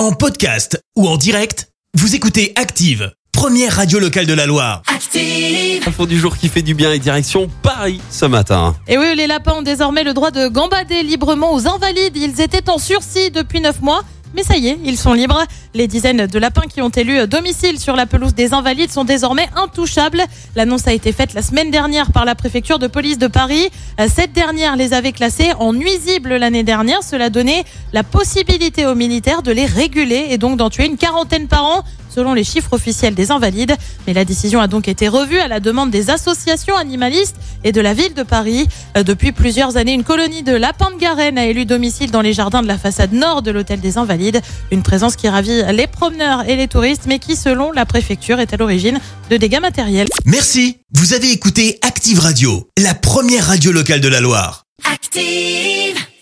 En podcast ou en direct, vous écoutez Active, première radio locale de la Loire. Active. Info du jour qui fait du bien et direction Paris ce matin. Et oui, les lapins ont désormais le droit de gambader librement aux invalides. Ils étaient en sursis depuis 9 mois. Mais ça y est, ils sont libres. Les dizaines de lapins qui ont élu domicile sur la pelouse des Invalides sont désormais intouchables. L'annonce a été faite la semaine dernière par la préfecture de police de Paris. Cette dernière les avait classés en nuisibles l'année dernière. Cela donnait la possibilité aux militaires de les réguler et donc d'en tuer une quarantaine par an selon les chiffres officiels des Invalides. Mais la décision a donc été revue à la demande des associations animalistes et de la ville de Paris. Euh, Depuis plusieurs années, une colonie de lapins de Garenne a élu domicile dans les jardins de la façade nord de l'hôtel des Invalides. Une présence qui ravit les promeneurs et les touristes, mais qui, selon la préfecture, est à l'origine de dégâts matériels. Merci, vous avez écouté Active Radio, la première radio locale de la Loire. Active.